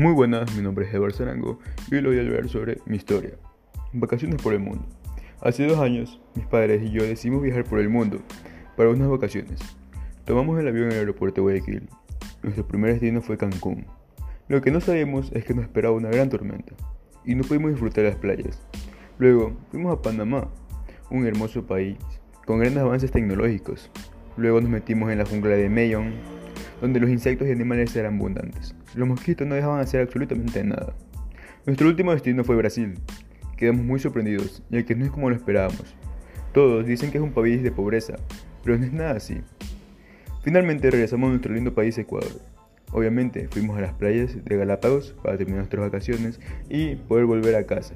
Muy buenas, mi nombre es Eduardo Sarango y hoy voy a hablar sobre mi historia. Vacaciones por el mundo. Hace dos años, mis padres y yo decidimos viajar por el mundo para unas vacaciones. Tomamos el avión en el aeropuerto de Guayaquil. Nuestro primer destino fue Cancún. Lo que no sabíamos es que nos esperaba una gran tormenta y no pudimos disfrutar las playas. Luego fuimos a Panamá, un hermoso país con grandes avances tecnológicos. Luego nos metimos en la jungla de Mayon, donde los insectos y animales eran abundantes. Los mosquitos no dejaban hacer absolutamente nada. Nuestro último destino fue Brasil. Quedamos muy sorprendidos, ya que no es como lo esperábamos. Todos dicen que es un país de pobreza, pero no es nada así. Finalmente regresamos a nuestro lindo país Ecuador. Obviamente fuimos a las playas de Galápagos para terminar nuestras vacaciones y poder volver a casa.